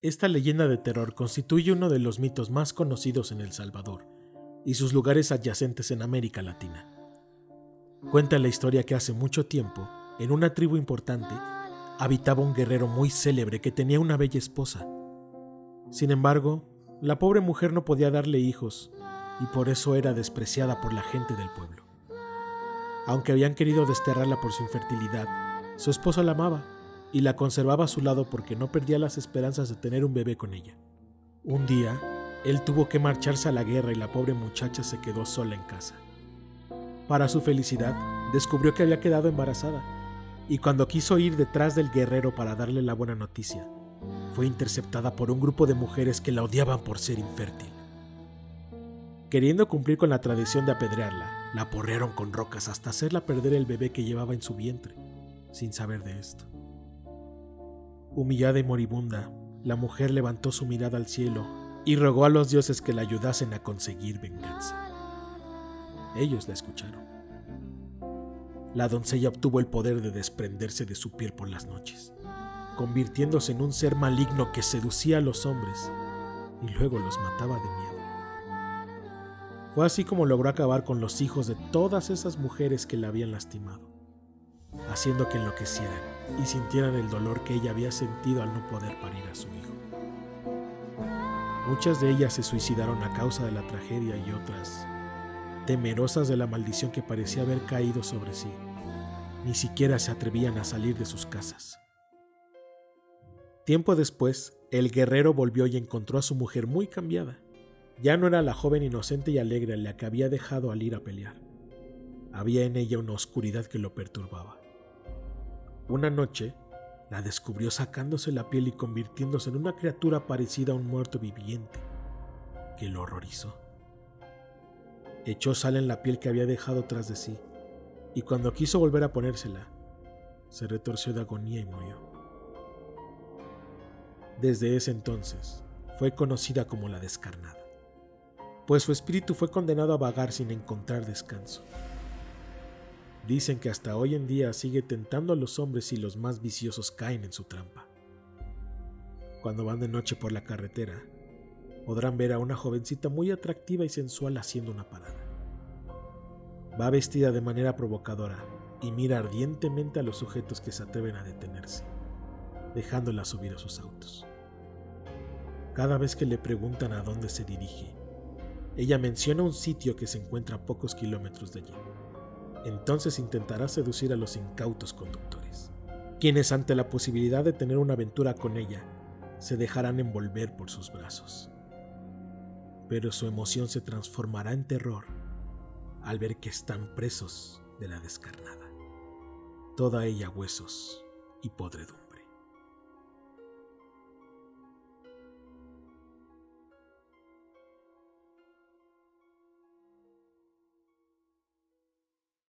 Esta leyenda de terror constituye uno de los mitos más conocidos en El Salvador y sus lugares adyacentes en América Latina. Cuenta la historia que hace mucho tiempo, en una tribu importante, habitaba un guerrero muy célebre que tenía una bella esposa. Sin embargo, la pobre mujer no podía darle hijos y por eso era despreciada por la gente del pueblo. Aunque habían querido desterrarla por su infertilidad, su esposo la amaba y la conservaba a su lado porque no perdía las esperanzas de tener un bebé con ella. Un día, él tuvo que marcharse a la guerra y la pobre muchacha se quedó sola en casa. Para su felicidad, descubrió que había quedado embarazada, y cuando quiso ir detrás del guerrero para darle la buena noticia, fue interceptada por un grupo de mujeres que la odiaban por ser infértil. Queriendo cumplir con la tradición de apedrearla, la aporrearon con rocas hasta hacerla perder el bebé que llevaba en su vientre, sin saber de esto. Humillada y moribunda, la mujer levantó su mirada al cielo y rogó a los dioses que la ayudasen a conseguir venganza. Ellos la escucharon. La doncella obtuvo el poder de desprenderse de su piel por las noches, convirtiéndose en un ser maligno que seducía a los hombres y luego los mataba de miedo. Fue así como logró acabar con los hijos de todas esas mujeres que la habían lastimado, haciendo que enloquecieran y sintieran el dolor que ella había sentido al no poder parir a su hijo. Muchas de ellas se suicidaron a causa de la tragedia y otras, temerosas de la maldición que parecía haber caído sobre sí, ni siquiera se atrevían a salir de sus casas. Tiempo después, el guerrero volvió y encontró a su mujer muy cambiada ya no era la joven inocente y alegre la que había dejado al ir a pelear. Había en ella una oscuridad que lo perturbaba. Una noche, la descubrió sacándose la piel y convirtiéndose en una criatura parecida a un muerto viviente, que lo horrorizó. Echó sal en la piel que había dejado tras de sí, y cuando quiso volver a ponérsela, se retorció de agonía y murió. Desde ese entonces, fue conocida como la descarnada pues su espíritu fue condenado a vagar sin encontrar descanso. Dicen que hasta hoy en día sigue tentando a los hombres y los más viciosos caen en su trampa. Cuando van de noche por la carretera, podrán ver a una jovencita muy atractiva y sensual haciendo una parada. Va vestida de manera provocadora y mira ardientemente a los sujetos que se atreven a detenerse, dejándola subir a sus autos. Cada vez que le preguntan a dónde se dirige, ella menciona un sitio que se encuentra a pocos kilómetros de allí. Entonces intentará seducir a los incautos conductores, quienes ante la posibilidad de tener una aventura con ella, se dejarán envolver por sus brazos. Pero su emoción se transformará en terror al ver que están presos de la descarnada, toda ella huesos y podredumbre.